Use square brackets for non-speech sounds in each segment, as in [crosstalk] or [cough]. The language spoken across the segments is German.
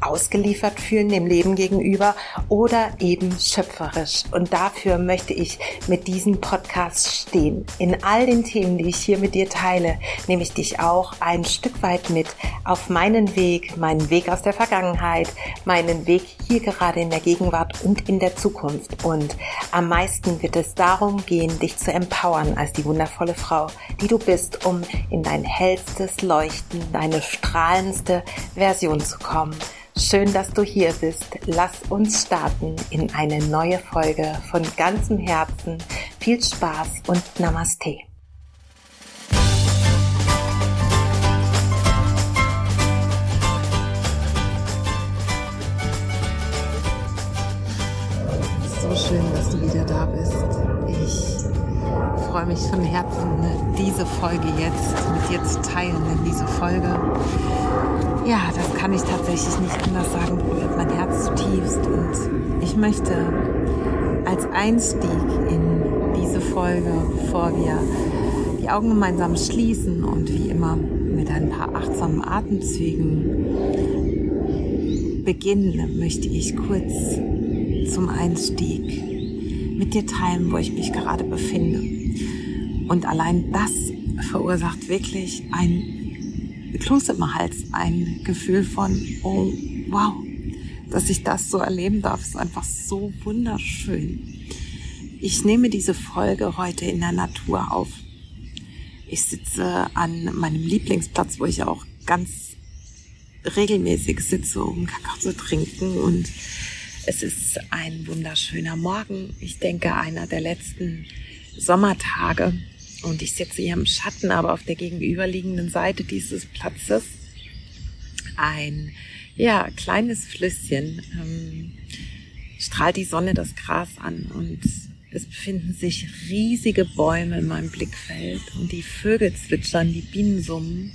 ausgeliefert fühlen dem Leben gegenüber oder eben schöpferisch. Und dafür möchte ich mit diesem Podcast stehen. In all den Themen, die ich hier mit dir teile, nehme ich dich auch ein Stück weit mit auf meinen Weg, meinen Weg aus der Vergangenheit, meinen Weg hier gerade in der Gegenwart und in der Zukunft. Und am meisten wird es darum gehen, dich zu empowern als die wundervolle Frau, die du bist, um in dein hellstes Leuchten, deine strahlendste Version zu kommen. Schön, dass du hier bist. Lass uns starten in eine neue Folge von ganzem Herzen. Viel Spaß und Namaste. Wieder da bist. Ich freue mich von Herzen, diese Folge jetzt mit dir zu teilen, denn diese Folge ja, das kann ich tatsächlich nicht anders sagen, berührt mein Herz zutiefst. Und ich möchte als Einstieg in diese Folge, bevor wir die Augen gemeinsam schließen und wie immer mit ein paar achtsamen Atemzügen beginnen, möchte ich kurz zum Einstieg mit dir teilen, wo ich mich gerade befinde. Und allein das verursacht wirklich ein Kloß im Hals, ein Gefühl von, oh, wow, dass ich das so erleben darf, ist einfach so wunderschön. Ich nehme diese Folge heute in der Natur auf. Ich sitze an meinem Lieblingsplatz, wo ich auch ganz regelmäßig sitze, um Kakao zu trinken und es ist ein wunderschöner Morgen. Ich denke, einer der letzten Sommertage. Und ich sitze hier im Schatten, aber auf der gegenüberliegenden Seite dieses Platzes ein ja, kleines Flüsschen ähm, strahlt die Sonne das Gras an und es befinden sich riesige Bäume in meinem Blickfeld und die Vögel zwitschern, die Bienen summen.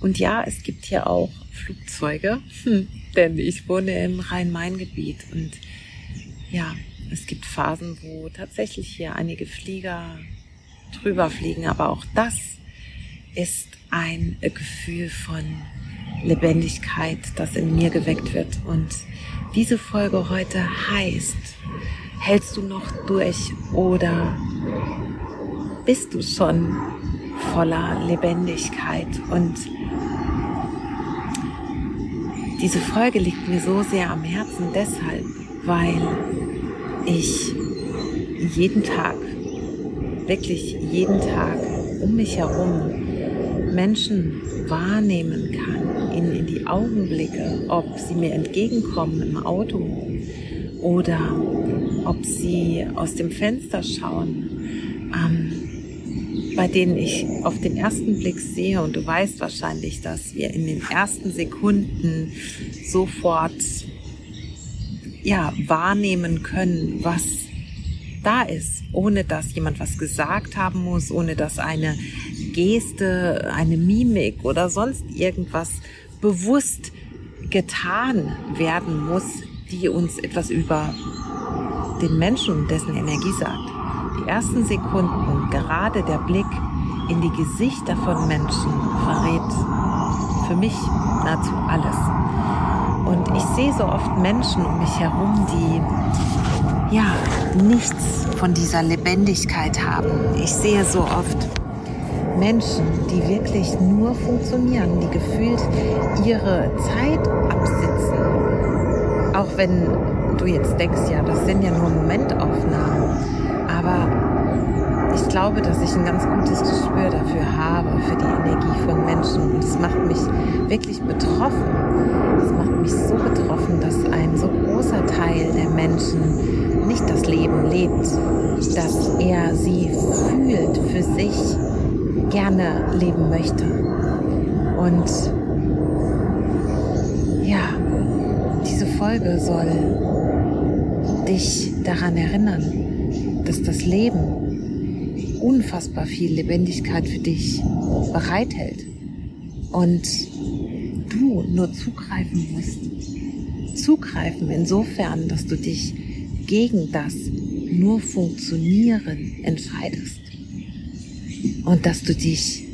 Und ja, es gibt hier auch Flugzeuge, hm, denn ich wohne im Rhein-Main-Gebiet und ja, es gibt Phasen, wo tatsächlich hier einige Flieger drüber fliegen. Aber auch das ist ein Gefühl von Lebendigkeit, das in mir geweckt wird. Und diese Folge heute heißt, hältst du noch durch oder bist du schon voller Lebendigkeit? Und diese Folge liegt mir so sehr am Herzen deshalb, weil ich jeden Tag wirklich jeden Tag um mich herum Menschen wahrnehmen kann, ihnen in die Augen blicke, ob sie mir entgegenkommen im Auto oder ob sie aus dem Fenster schauen, ähm, bei denen ich auf den ersten Blick sehe, und du weißt wahrscheinlich, dass wir in den ersten Sekunden sofort ja, wahrnehmen können, was da ist, ohne dass jemand was gesagt haben muss, ohne dass eine Geste, eine Mimik oder sonst irgendwas bewusst getan werden muss, die uns etwas über den Menschen und dessen Energie sagt. Die ersten Sekunden, gerade der Blick in die Gesichter von Menschen verrät für mich nahezu alles. Und ich sehe so oft Menschen um mich herum, die ja, nichts von dieser Lebendigkeit haben. Ich sehe so oft Menschen, die wirklich nur funktionieren, die gefühlt ihre Zeit absitzen. Auch wenn du jetzt denkst, ja, das sind ja nur Momentaufnahmen. Aber ich glaube, dass ich ein ganz gutes Gespür dafür habe, für die Energie von Menschen. Und es macht mich wirklich betroffen. Es macht mich so betroffen, dass ein so großer Teil der Menschen nicht das Leben lebt, dass er sie fühlt, für sich gerne leben möchte. Und ja, diese Folge soll dich daran erinnern, dass das Leben unfassbar viel Lebendigkeit für dich bereithält und du nur zugreifen musst. Zugreifen insofern, dass du dich gegen das nur Funktionieren entscheidest und dass du dich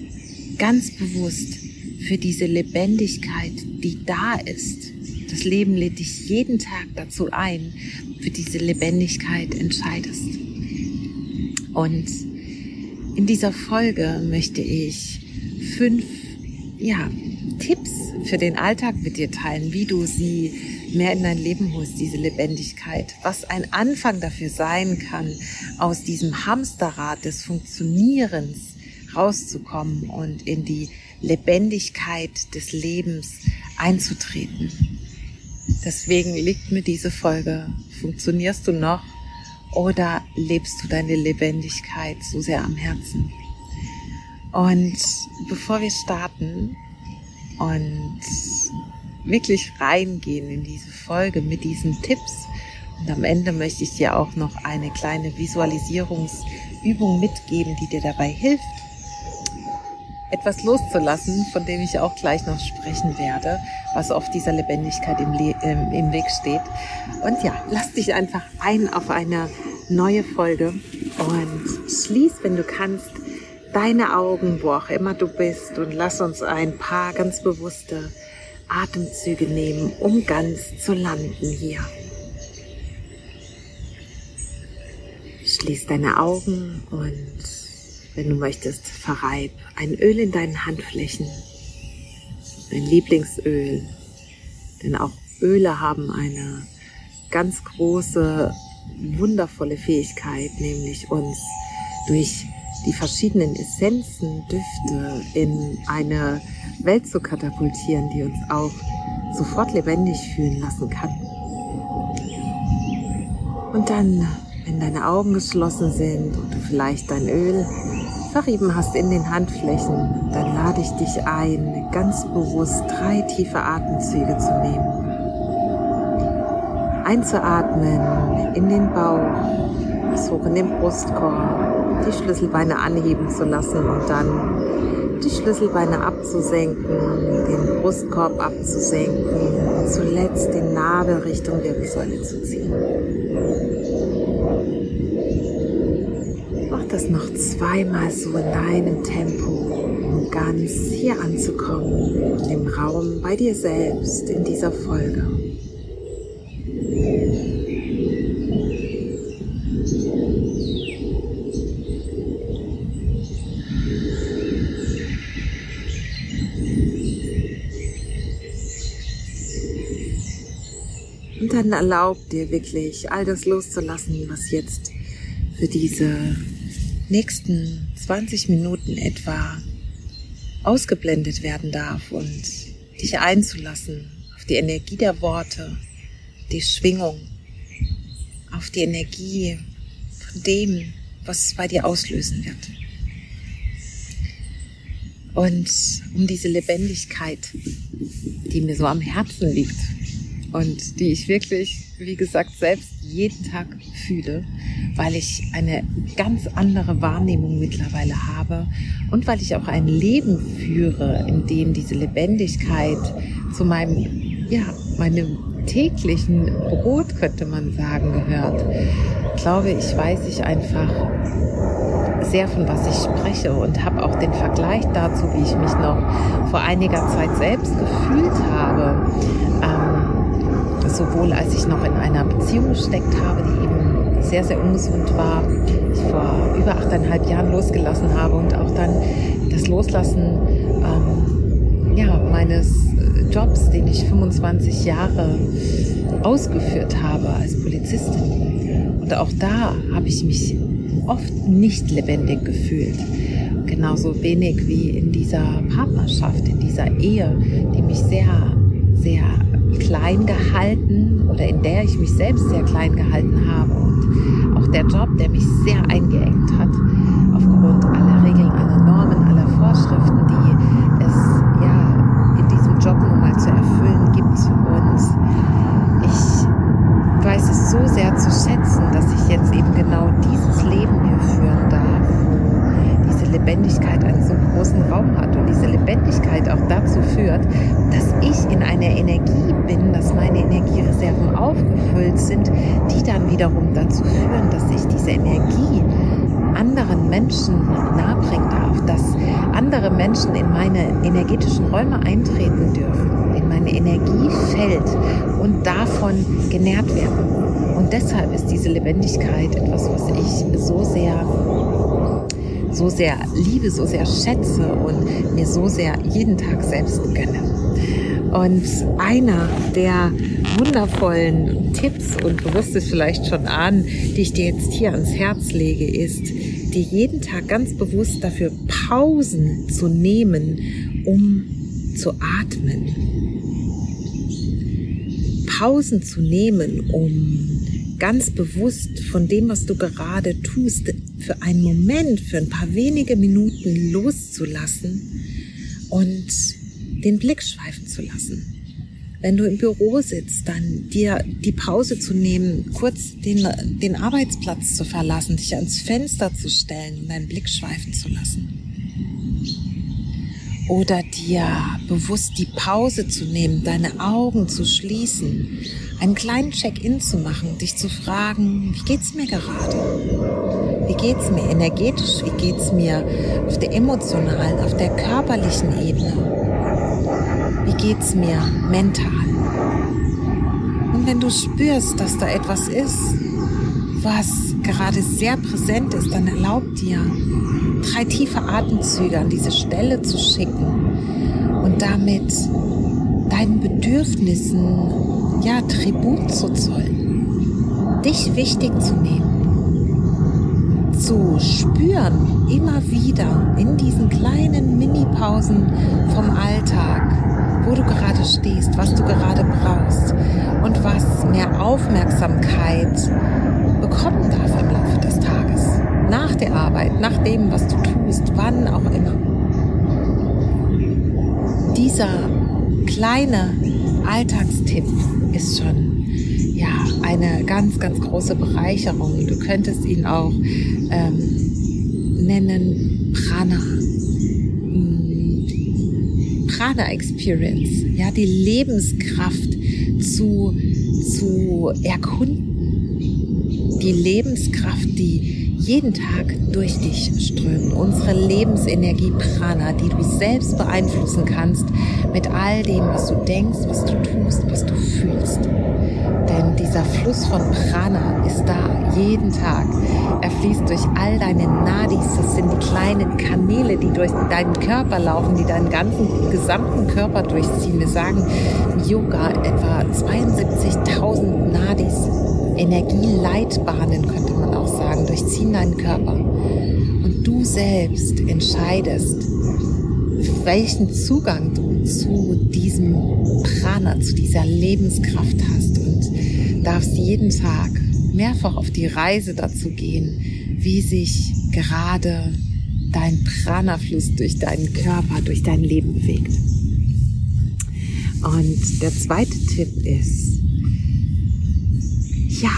ganz bewusst für diese Lebendigkeit, die da ist, das Leben lädt dich jeden Tag dazu ein, für diese Lebendigkeit entscheidest. Und in dieser Folge möchte ich fünf ja, Tipps für den Alltag mit dir teilen, wie du sie mehr in dein Leben holst, diese Lebendigkeit, was ein Anfang dafür sein kann, aus diesem Hamsterrad des Funktionierens rauszukommen und in die Lebendigkeit des Lebens einzutreten. Deswegen liegt mir diese Folge. Funktionierst du noch oder lebst du deine Lebendigkeit so sehr am Herzen? Und bevor wir starten und wirklich reingehen in diese Folge mit diesen Tipps, und am Ende möchte ich dir auch noch eine kleine Visualisierungsübung mitgeben, die dir dabei hilft, etwas loszulassen, von dem ich auch gleich noch sprechen werde, was auf dieser Lebendigkeit im, Le ähm, im Weg steht. Und ja, lass dich einfach ein auf eine neue Folge und schließ, wenn du kannst, deine Augen, wo auch immer du bist und lass uns ein paar ganz bewusste Atemzüge nehmen, um ganz zu landen hier. Schließ deine Augen und wenn du möchtest, verreib ein Öl in deinen Handflächen, dein Lieblingsöl, denn auch Öle haben eine ganz große, wundervolle Fähigkeit, nämlich uns durch die verschiedenen Essenzen, Düfte in eine Welt zu katapultieren, die uns auch sofort lebendig fühlen lassen kann. Und dann, wenn deine Augen geschlossen sind und du vielleicht dein Öl verrieben hast in den Handflächen, dann lade ich dich ein, ganz bewusst drei tiefe Atemzüge zu nehmen. Einzuatmen in den Bauch, bis hoch in den Brustkorb, die Schlüsselbeine anheben zu lassen und dann die Schlüsselbeine abzusenken, den Brustkorb abzusenken und zuletzt den Nabel Richtung Wirbelsäule zu ziehen. Das noch zweimal so in deinem Tempo, um ganz hier anzukommen, im Raum bei dir selbst in dieser Folge. Und dann erlaub dir wirklich all das loszulassen, was jetzt für diese nächsten 20 Minuten etwa ausgeblendet werden darf und dich einzulassen auf die Energie der Worte, die Schwingung, auf die Energie von dem, was es bei dir auslösen wird. Und um diese Lebendigkeit, die mir so am Herzen liegt und die ich wirklich, wie gesagt, selbst jeden Tag fühle, weil ich eine ganz andere Wahrnehmung mittlerweile habe und weil ich auch ein Leben führe, in dem diese Lebendigkeit zu meinem, ja, meinem täglichen Brot, könnte man sagen, gehört, glaube ich, weiß ich einfach sehr von was ich spreche und habe auch den Vergleich dazu, wie ich mich noch vor einiger Zeit selbst gefühlt habe. Sowohl als ich noch in einer Beziehung gesteckt habe, die eben sehr, sehr ungesund war, ich vor über achteinhalb Jahren losgelassen habe und auch dann das Loslassen ähm, ja, meines Jobs, den ich 25 Jahre ausgeführt habe als Polizistin. Und auch da habe ich mich oft nicht lebendig gefühlt. Genauso wenig wie in dieser Partnerschaft, in dieser Ehe, die mich sehr, sehr klein gehalten oder in der ich mich selbst sehr klein gehalten habe. Und auch der Job, der mich sehr eingeengt hat aufgrund aller Regeln, aller Normen, aller Vorschriften, die es ja in diesem Job nun mal zu erfüllen gibt. Und ich weiß es so sehr zu schätzen, dass ich jetzt eben genau dieses Leben Lebendigkeit einen so großen Raum hat und diese Lebendigkeit auch dazu führt, dass ich in einer Energie bin, dass meine Energiereserven aufgefüllt sind, die dann wiederum dazu führen, dass ich diese Energie anderen Menschen nahebringen darf, dass andere Menschen in meine energetischen Räume eintreten dürfen, in meine Energiefeld und davon genährt werden. Und deshalb ist diese Lebendigkeit etwas, was ich so sehr so sehr liebe, so sehr schätze und mir so sehr jeden Tag selbst gönne. Und einer der wundervollen Tipps, und du wirst es vielleicht schon ahnen, die ich dir jetzt hier ans Herz lege, ist, dir jeden Tag ganz bewusst dafür Pausen zu nehmen, um zu atmen. Pausen zu nehmen, um ganz bewusst von dem, was du gerade tust, für einen Moment, für ein paar wenige Minuten loszulassen und den Blick schweifen zu lassen. Wenn du im Büro sitzt, dann dir die Pause zu nehmen, kurz den, den Arbeitsplatz zu verlassen, dich ans Fenster zu stellen und deinen Blick schweifen zu lassen. Oder dir bewusst die Pause zu nehmen, deine Augen zu schließen, einen kleinen Check-in zu machen, dich zu fragen, wie geht's mir gerade? Wie geht's mir energetisch? Wie geht's mir auf der emotionalen, auf der körperlichen Ebene? Wie geht's mir mental? Und wenn du spürst, dass da etwas ist, was gerade sehr präsent ist, dann erlaub dir, drei tiefe Atemzüge an diese Stelle zu schicken und damit deinen Bedürfnissen ja Tribut zu zollen, dich wichtig zu nehmen, zu spüren immer wieder in diesen kleinen Mini-Pausen vom Alltag, wo du gerade stehst, was du gerade brauchst und was mehr Aufmerksamkeit bekommen darf im Laufe des Tages. Nach Arbeit, nach dem, was du tust, wann auch immer. Dieser kleine Alltagstipp ist schon ja eine ganz, ganz große Bereicherung. Du könntest ihn auch ähm, nennen Prana Prana Experience, ja, die Lebenskraft zu, zu erkunden. Die Lebenskraft, die jeden Tag durch dich strömt. Unsere Lebensenergie Prana, die du selbst beeinflussen kannst mit all dem, was du denkst, was du tust, was du fühlst. Denn dieser Fluss von Prana ist da jeden Tag. Er fließt durch all deine Nadis. Das sind die kleinen Kanäle, die durch deinen Körper laufen, die deinen ganzen gesamten Körper durchziehen. Wir sagen Yoga etwa 72.000 Nadis. Energieleitbahnen könnte man auch sagen, durchziehen deinen Körper. Und du selbst entscheidest, welchen Zugang du zu diesem Prana, zu dieser Lebenskraft hast und darfst jeden Tag mehrfach auf die Reise dazu gehen, wie sich gerade dein Prana-Fluss durch deinen Körper, durch dein Leben bewegt. Und der zweite Tipp ist, ja,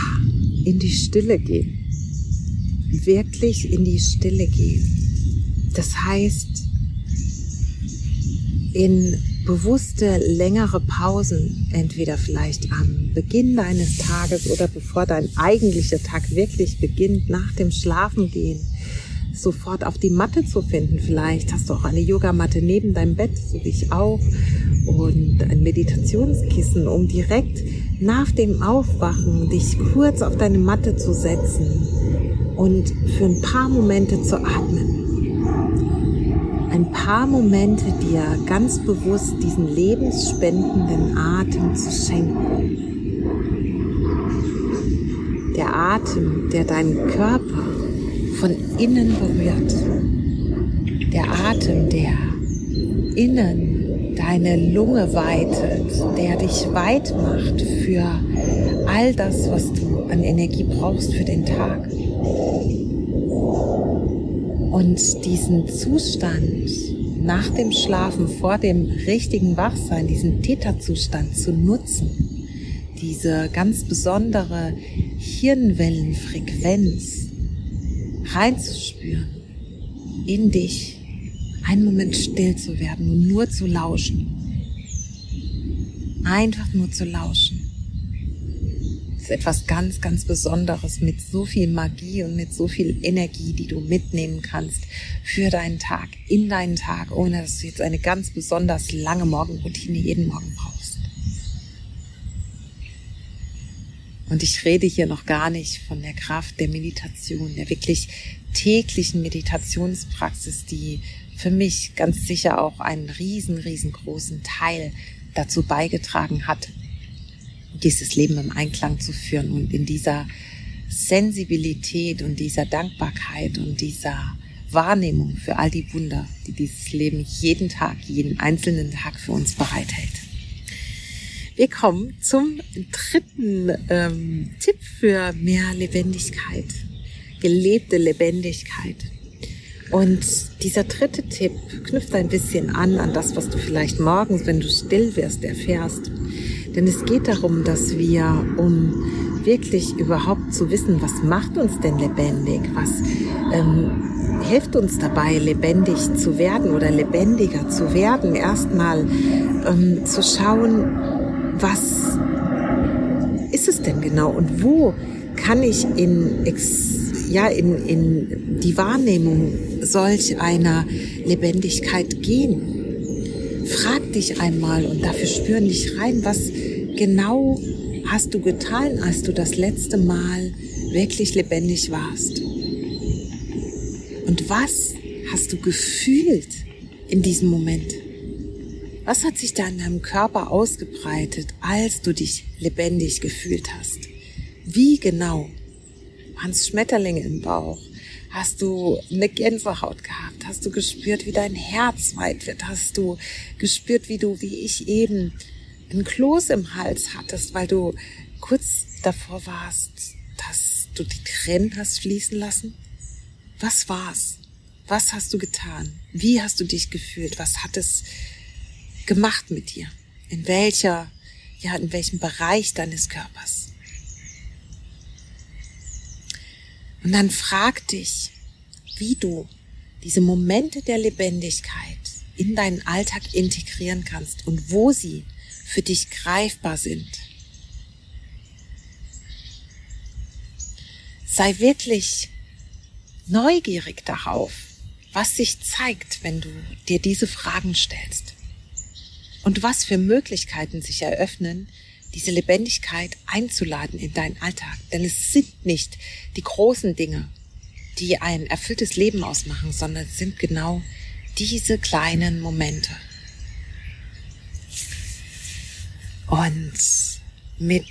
in die Stille gehen. Wirklich in die Stille gehen. Das heißt, in bewusste längere Pausen, entweder vielleicht am Beginn deines Tages oder bevor dein eigentlicher Tag wirklich beginnt, nach dem Schlafengehen, sofort auf die Matte zu finden. Vielleicht hast du auch eine Yogamatte neben deinem Bett, so wie ich auch, und ein Meditationskissen, um direkt nach dem Aufwachen dich kurz auf deine Matte zu setzen und für ein paar Momente zu atmen ein paar Momente dir ganz bewusst diesen lebensspendenden Atem zu schenken. Der Atem, der deinen Körper von innen berührt. Der Atem, der innen deine Lunge weitet, der dich weit macht für all das, was du an Energie brauchst für den Tag. Und diesen Zustand nach dem Schlafen, vor dem richtigen Wachsein, diesen Theta-Zustand zu nutzen, diese ganz besondere Hirnwellenfrequenz reinzuspüren in dich, einen Moment still zu werden und nur zu lauschen. Einfach nur zu lauschen ist etwas ganz, ganz Besonderes mit so viel Magie und mit so viel Energie, die du mitnehmen kannst für deinen Tag, in deinen Tag, ohne dass du jetzt eine ganz besonders lange Morgenroutine jeden Morgen brauchst. Und ich rede hier noch gar nicht von der Kraft der Meditation, der wirklich täglichen Meditationspraxis, die für mich ganz sicher auch einen riesen, riesengroßen Teil dazu beigetragen hat, dieses Leben im Einklang zu führen und in dieser Sensibilität und dieser Dankbarkeit und dieser Wahrnehmung für all die Wunder, die dieses Leben jeden Tag, jeden einzelnen Tag für uns bereithält. Wir kommen zum dritten ähm, Tipp für mehr Lebendigkeit, gelebte Lebendigkeit. Und dieser dritte Tipp knüpft ein bisschen an an das, was du vielleicht morgens, wenn du still wirst, erfährst. Denn es geht darum, dass wir, um wirklich überhaupt zu wissen, was macht uns denn lebendig, was ähm, hilft uns dabei, lebendig zu werden oder lebendiger zu werden, erstmal ähm, zu schauen, was ist es denn genau und wo kann ich in, ja, in, in die Wahrnehmung solch einer Lebendigkeit gehen? Frag dich einmal und dafür spüren dich rein, was genau hast du getan, als du das letzte Mal wirklich lebendig warst? Und was hast du gefühlt in diesem Moment? Was hat sich da in deinem Körper ausgebreitet, als du dich lebendig gefühlt hast? Wie genau? Waren es Schmetterlinge im Bauch? Hast du eine Gänsehaut gehabt? Hast du gespürt, wie dein Herz weit wird? Hast du gespürt, wie du, wie ich eben, ein Kloß im Hals hattest, weil du kurz davor warst, dass du die Tränen hast fließen lassen? Was war's? Was hast du getan? Wie hast du dich gefühlt? Was hat es gemacht mit dir? In welcher, ja, in welchem Bereich deines Körpers? Und dann frag dich, wie du diese Momente der Lebendigkeit in deinen Alltag integrieren kannst und wo sie für dich greifbar sind. Sei wirklich neugierig darauf, was sich zeigt, wenn du dir diese Fragen stellst und was für Möglichkeiten sich eröffnen, diese Lebendigkeit einzuladen in deinen Alltag. Denn es sind nicht die großen Dinge, die ein erfülltes Leben ausmachen, sondern es sind genau diese kleinen Momente. Und mit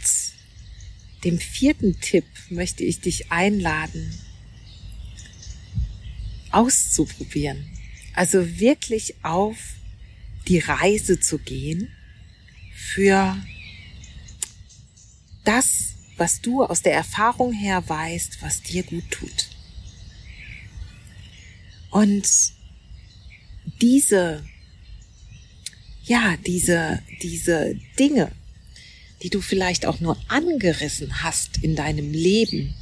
dem vierten Tipp möchte ich dich einladen, auszuprobieren. Also wirklich auf die Reise zu gehen für das, was du aus der Erfahrung her weißt, was dir gut tut. Und diese, ja, diese, diese Dinge, die du vielleicht auch nur angerissen hast in deinem Leben,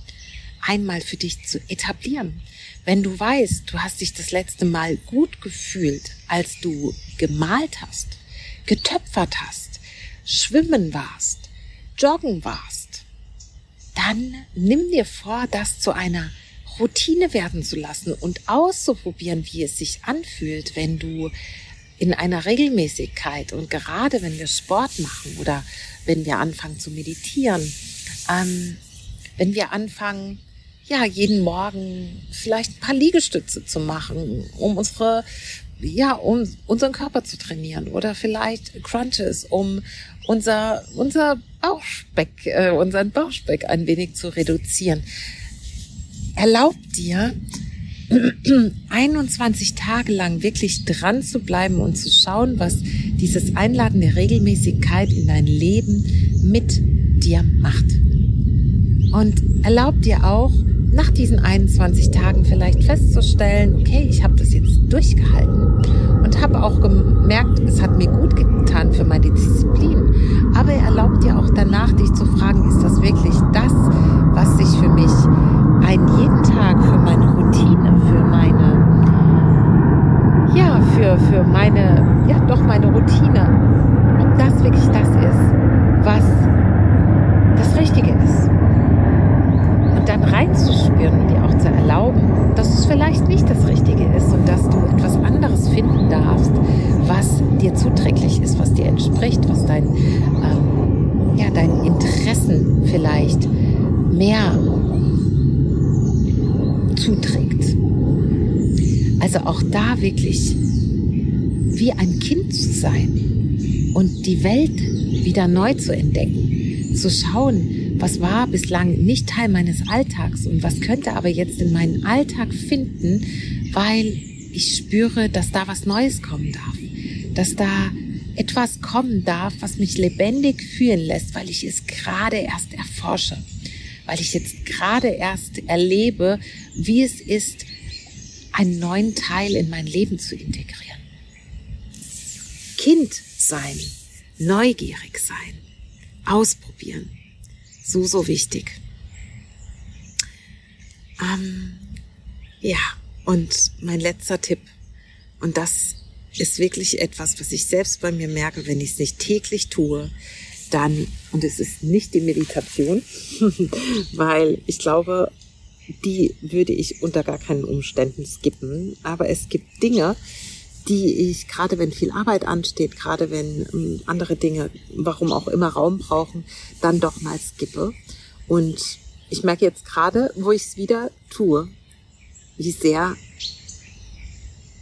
einmal für dich zu etablieren. Wenn du weißt, du hast dich das letzte Mal gut gefühlt, als du gemalt hast, getöpfert hast, schwimmen warst, joggen warst, dann nimm dir vor, das zu einer Routine werden zu lassen und auszuprobieren, wie es sich anfühlt, wenn du in einer Regelmäßigkeit und gerade wenn wir Sport machen oder wenn wir anfangen zu meditieren, ähm, wenn wir anfangen, ja, jeden Morgen vielleicht ein paar Liegestütze zu machen, um unsere ja, um unseren Körper zu trainieren oder vielleicht Crunches, um unser, unser Bauchspeck, äh, unseren Bauchspeck ein wenig zu reduzieren. erlaub dir, [clears throat] 21 Tage lang wirklich dran zu bleiben und zu schauen, was dieses Einladen der Regelmäßigkeit in dein Leben mit dir macht. Und erlaub dir auch, nach diesen 21 Tagen vielleicht festzustellen, okay, ich habe das jetzt durchgehalten und habe auch gemerkt, es hat mir gut getan für meine Disziplin. Aber er erlaubt dir auch danach, dich zu fragen, ist das wirklich das, was sich für mich ein jeden Tag für meine Routine, für meine, ja, für, für meine, ja, doch meine Routine, ob das wirklich das ist, was das Richtige ist dann reinzuspüren und dir auch zu erlauben, dass es vielleicht nicht das Richtige ist und dass du etwas anderes finden darfst, was dir zuträglich ist, was dir entspricht, was dein, ähm, ja, deinen Interessen vielleicht mehr zuträgt. Also auch da wirklich wie ein Kind zu sein und die Welt wieder neu zu entdecken, zu schauen, was war bislang nicht Teil meines Alltags und was könnte aber jetzt in meinen Alltag finden, weil ich spüre, dass da was Neues kommen darf, dass da etwas kommen darf, was mich lebendig fühlen lässt, weil ich es gerade erst erforsche, weil ich jetzt gerade erst erlebe, wie es ist, einen neuen Teil in mein Leben zu integrieren. Kind sein, neugierig sein, ausprobieren, so, so wichtig. Ähm, ja, und mein letzter Tipp, und das ist wirklich etwas, was ich selbst bei mir merke, wenn ich es nicht täglich tue, dann, und es ist nicht die Meditation, [laughs] weil ich glaube, die würde ich unter gar keinen Umständen skippen, aber es gibt Dinge, die ich, gerade wenn viel Arbeit ansteht, gerade wenn ähm, andere Dinge, warum auch immer Raum brauchen, dann doch mal skippe. Und ich merke jetzt gerade, wo ich es wieder tue, wie sehr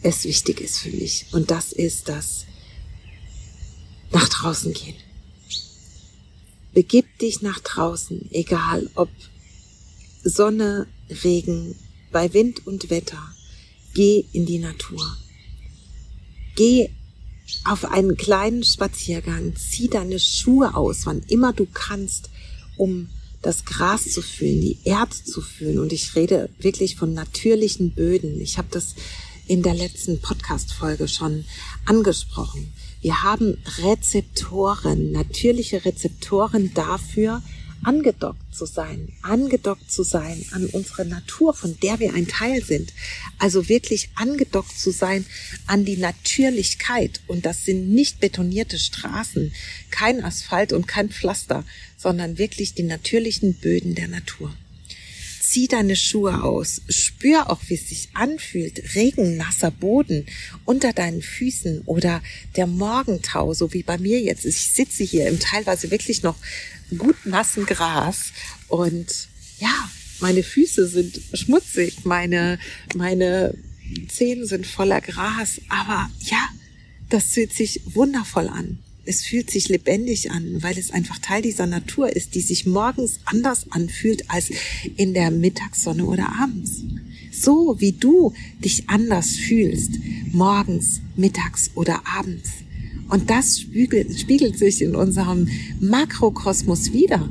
es wichtig ist für mich. Und das ist das nach draußen gehen. Begib dich nach draußen, egal ob Sonne, Regen, bei Wind und Wetter. Geh in die Natur. Geh auf einen kleinen Spaziergang, zieh deine Schuhe aus, wann immer du kannst, um das Gras zu fühlen, die Erde zu fühlen. Und ich rede wirklich von natürlichen Böden. Ich habe das in der letzten Podcast-Folge schon angesprochen. Wir haben Rezeptoren, natürliche Rezeptoren dafür, angedockt zu sein, angedockt zu sein an unsere Natur, von der wir ein Teil sind. Also wirklich angedockt zu sein an die Natürlichkeit. Und das sind nicht betonierte Straßen, kein Asphalt und kein Pflaster, sondern wirklich die natürlichen Böden der Natur. Zieh deine Schuhe aus. Spür auch, wie es sich anfühlt. Regennasser Boden unter deinen Füßen oder der Morgentau, so wie bei mir jetzt. Ich sitze hier im teilweise wirklich noch gut nassen Gras und ja, meine Füße sind schmutzig, meine, meine Zehen sind voller Gras, aber ja, das fühlt sich wundervoll an. Es fühlt sich lebendig an, weil es einfach Teil dieser Natur ist, die sich morgens anders anfühlt als in der Mittagssonne oder abends. So wie du dich anders fühlst, morgens, mittags oder abends. Und das spiegelt, spiegelt sich in unserem Makrokosmos wieder.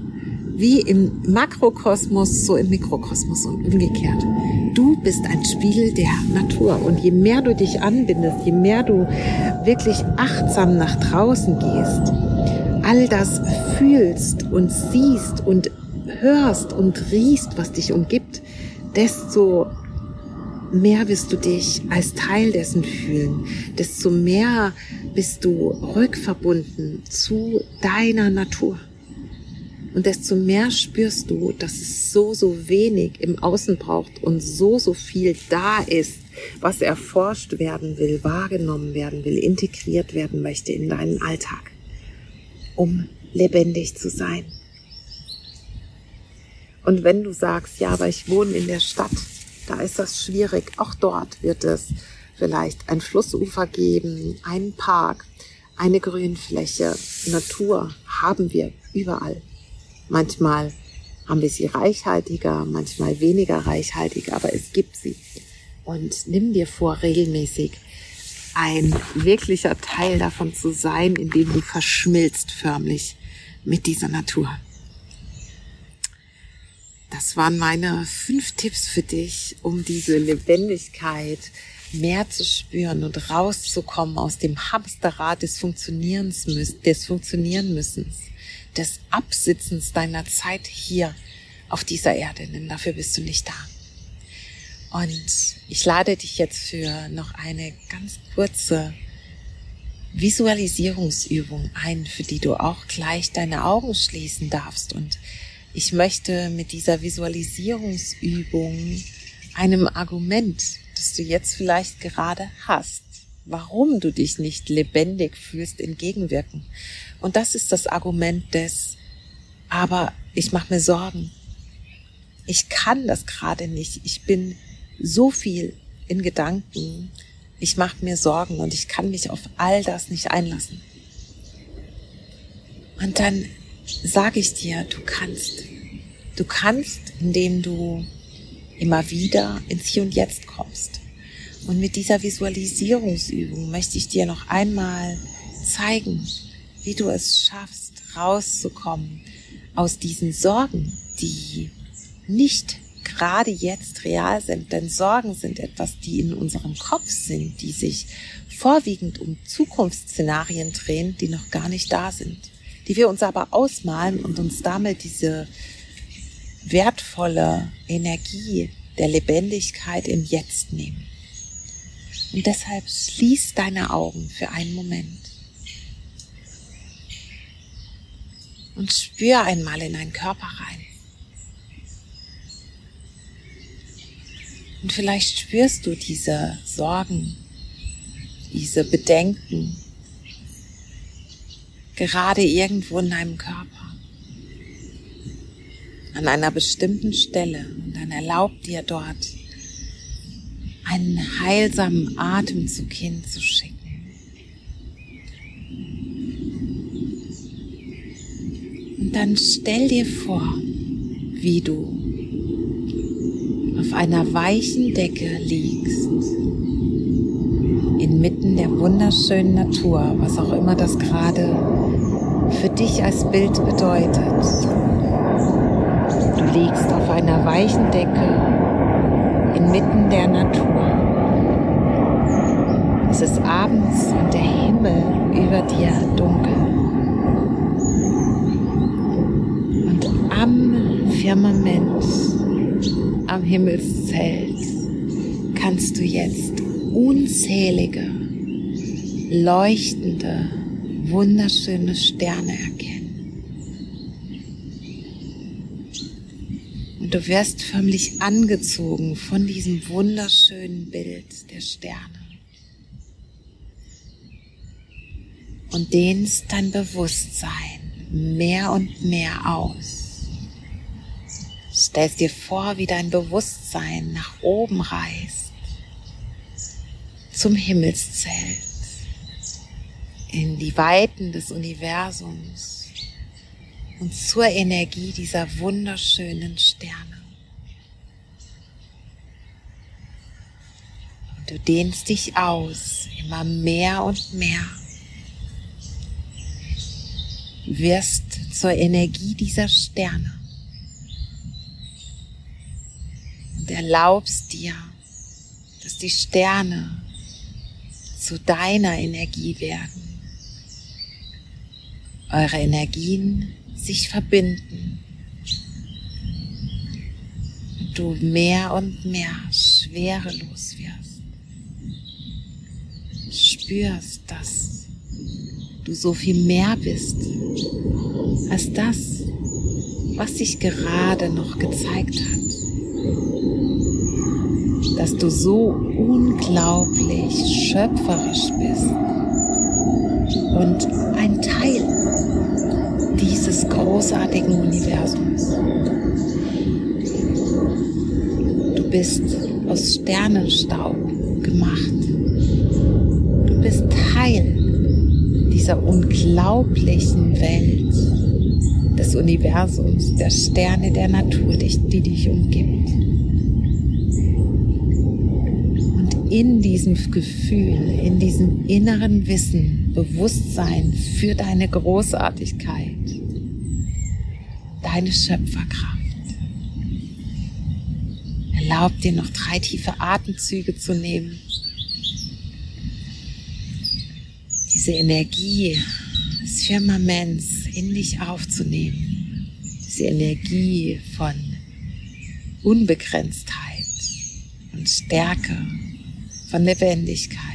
Wie im Makrokosmos, so im Mikrokosmos und umgekehrt. Du bist ein Spiegel der Natur. Und je mehr du dich anbindest, je mehr du wirklich achtsam nach draußen gehst, all das fühlst und siehst und hörst und riechst, was dich umgibt, desto mehr wirst du dich als Teil dessen fühlen, desto mehr bist du rückverbunden zu deiner Natur. Und desto mehr spürst du, dass es so, so wenig im Außen braucht und so, so viel da ist, was erforscht werden will, wahrgenommen werden will, integriert werden möchte in deinen Alltag, um lebendig zu sein. Und wenn du sagst, ja, aber ich wohne in der Stadt, da ist das schwierig. Auch dort wird es vielleicht ein Flussufer geben, einen Park, eine Grünfläche. Natur haben wir überall. Manchmal haben wir sie reichhaltiger, manchmal weniger reichhaltig, aber es gibt sie. Und nimm dir vor, regelmäßig ein wirklicher Teil davon zu sein, indem du verschmilzt förmlich mit dieser Natur. Das waren meine fünf Tipps für dich, um diese Lebendigkeit mehr zu spüren und rauszukommen aus dem Hamsterrad des Funktionierens, des Funktionieren müssens, des Absitzens deiner Zeit hier auf dieser Erde, denn dafür bist du nicht da. Und ich lade dich jetzt für noch eine ganz kurze Visualisierungsübung ein, für die du auch gleich deine Augen schließen darfst und ich möchte mit dieser Visualisierungsübung einem Argument, das du jetzt vielleicht gerade hast, warum du dich nicht lebendig fühlst, entgegenwirken. Und das ist das Argument des, aber ich mache mir Sorgen. Ich kann das gerade nicht. Ich bin so viel in Gedanken. Ich mache mir Sorgen und ich kann mich auf all das nicht einlassen. Und dann sage ich dir, du kannst. Du kannst, indem du immer wieder ins Hier und Jetzt kommst. Und mit dieser Visualisierungsübung möchte ich dir noch einmal zeigen, wie du es schaffst, rauszukommen aus diesen Sorgen, die nicht gerade jetzt real sind, denn Sorgen sind etwas, die in unserem Kopf sind, die sich vorwiegend um Zukunftsszenarien drehen, die noch gar nicht da sind die wir uns aber ausmalen und uns damit diese wertvolle Energie der Lebendigkeit im Jetzt nehmen. Und deshalb schließ deine Augen für einen Moment und spür einmal in deinen Körper rein. Und vielleicht spürst du diese Sorgen, diese Bedenken, gerade irgendwo in deinem Körper. An einer bestimmten Stelle. Und dann erlaub dir dort einen heilsamen Atemzug hinzuschicken. Und dann stell dir vor, wie du auf einer weichen Decke liegst, inmitten der wunderschönen Natur, was auch immer das gerade für dich als Bild bedeutet. Du liegst auf einer weichen Decke inmitten der Natur. Es ist abends und der Himmel über dir dunkel. Und am Firmament, am Himmelszelt, kannst du jetzt unzählige, leuchtende, wunderschöne Sterne erkennen. Und du wirst förmlich angezogen von diesem wunderschönen Bild der Sterne. Und dehnst dein Bewusstsein mehr und mehr aus. Stellst dir vor, wie dein Bewusstsein nach oben reist zum Himmelszelt in die Weiten des Universums und zur Energie dieser wunderschönen Sterne. Und du dehnst dich aus, immer mehr und mehr. wirst zur Energie dieser Sterne und erlaubst dir, dass die Sterne zu deiner Energie werden eure Energien sich verbinden und du mehr und mehr schwerelos wirst. Spürst, dass du so viel mehr bist als das, was sich gerade noch gezeigt hat. Dass du so unglaublich schöpferisch bist und ein Teil dieses großartigen Universums. Du bist aus Sternenstaub gemacht. Du bist Teil dieser unglaublichen Welt. des Universums, der Sterne der Natur, die dich umgibt. Und in diesem Gefühl, in diesem inneren Wissen, Bewusstsein für deine Großartigkeit, deine Schöpferkraft, erlaub dir noch drei tiefe Atemzüge zu nehmen. Diese Energie des Firmaments in dich aufzunehmen. Diese Energie von Unbegrenztheit und Stärke, von Lebendigkeit.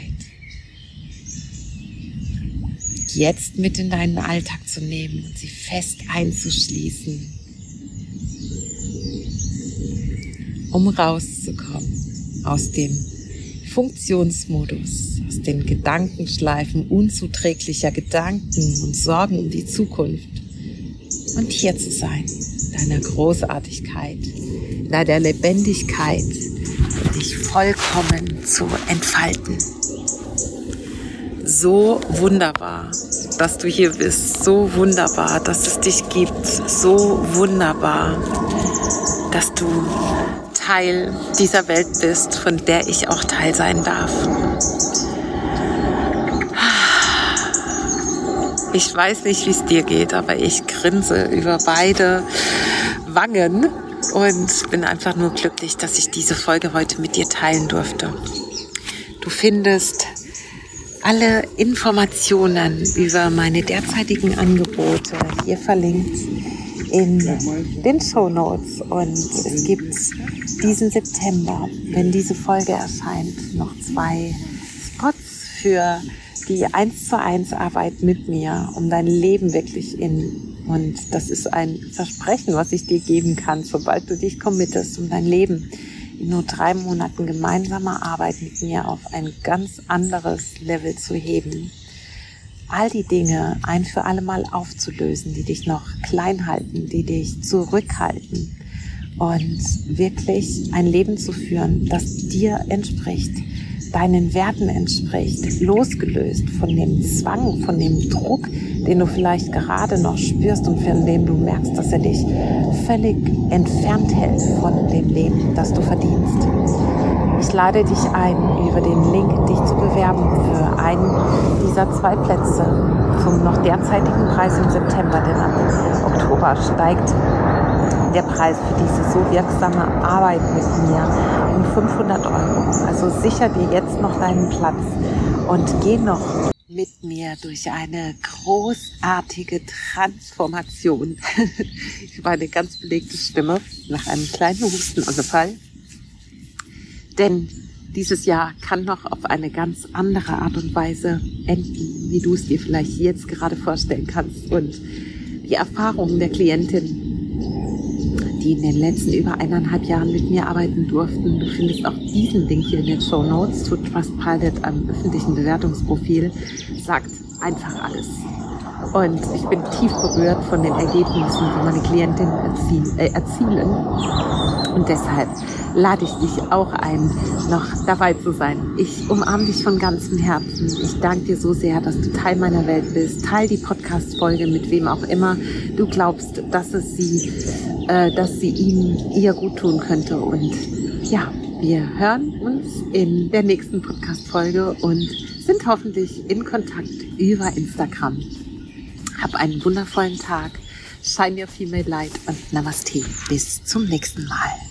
Jetzt mit in deinen Alltag zu nehmen und sie fest einzuschließen, um rauszukommen aus dem Funktionsmodus, aus den Gedankenschleifen unzuträglicher Gedanken und Sorgen um die Zukunft und hier zu sein, deiner Großartigkeit, deiner Lebendigkeit, dich vollkommen zu entfalten. So wunderbar, dass du hier bist, so wunderbar, dass es dich gibt, so wunderbar, dass du Teil dieser Welt bist, von der ich auch Teil sein darf. Ich weiß nicht, wie es dir geht, aber ich grinse über beide Wangen und bin einfach nur glücklich, dass ich diese Folge heute mit dir teilen durfte. Du findest alle Informationen über meine derzeitigen Angebote hier verlinkt in den Show Notes. Und es gibt diesen September, wenn diese Folge erscheint, noch zwei Spots für die 1 zu 1 Arbeit mit mir, um dein Leben wirklich in und das ist ein Versprechen, was ich dir geben kann, sobald du dich committest, um dein Leben nur drei Monaten gemeinsamer Arbeit mit mir auf ein ganz anderes Level zu heben. All die Dinge ein für alle Mal aufzulösen, die dich noch klein halten, die dich zurückhalten und wirklich ein Leben zu führen, das dir entspricht, deinen Werten entspricht, losgelöst von dem Zwang, von dem Druck, den du vielleicht gerade noch spürst und von dem du merkst, dass er dich völlig entfernt hält von dem Leben, das du verdienst. Ich lade dich ein, über den Link dich zu bewerben für einen dieser zwei Plätze zum noch derzeitigen Preis im September, denn ab Oktober steigt der Preis für diese so wirksame Arbeit mit mir um 500 Euro. Also sicher dir jetzt noch deinen Platz und geh noch mit mir durch eine großartige Transformation. [laughs] ich habe eine ganz belegte Stimme nach einem kleinen Hustenanfall. Denn dieses Jahr kann noch auf eine ganz andere Art und Weise enden, wie du es dir vielleicht jetzt gerade vorstellen kannst. Und die Erfahrungen der Klientin, die in den letzten über eineinhalb Jahren mit mir arbeiten durften, du findest auch diesen Link hier in den Show Notes zu Trustpilot am öffentlichen Bewertungsprofil, sagt einfach alles. Und ich bin tief berührt von den Ergebnissen, die meine Klientinnen erzielen. Äh, erzielen. Und deshalb lade ich dich auch ein, noch dabei zu sein. Ich umarme dich von ganzem Herzen. Ich danke dir so sehr, dass du Teil meiner Welt bist. Teil die Podcast-Folge mit wem auch immer du glaubst, dass es sie, äh, dass sie ihm ihr gut tun könnte. Und ja, wir hören uns in der nächsten Podcast-Folge und sind hoffentlich in Kontakt über Instagram. Hab einen wundervollen Tag. Shine your female light und Namaste. Bis zum nächsten Mal.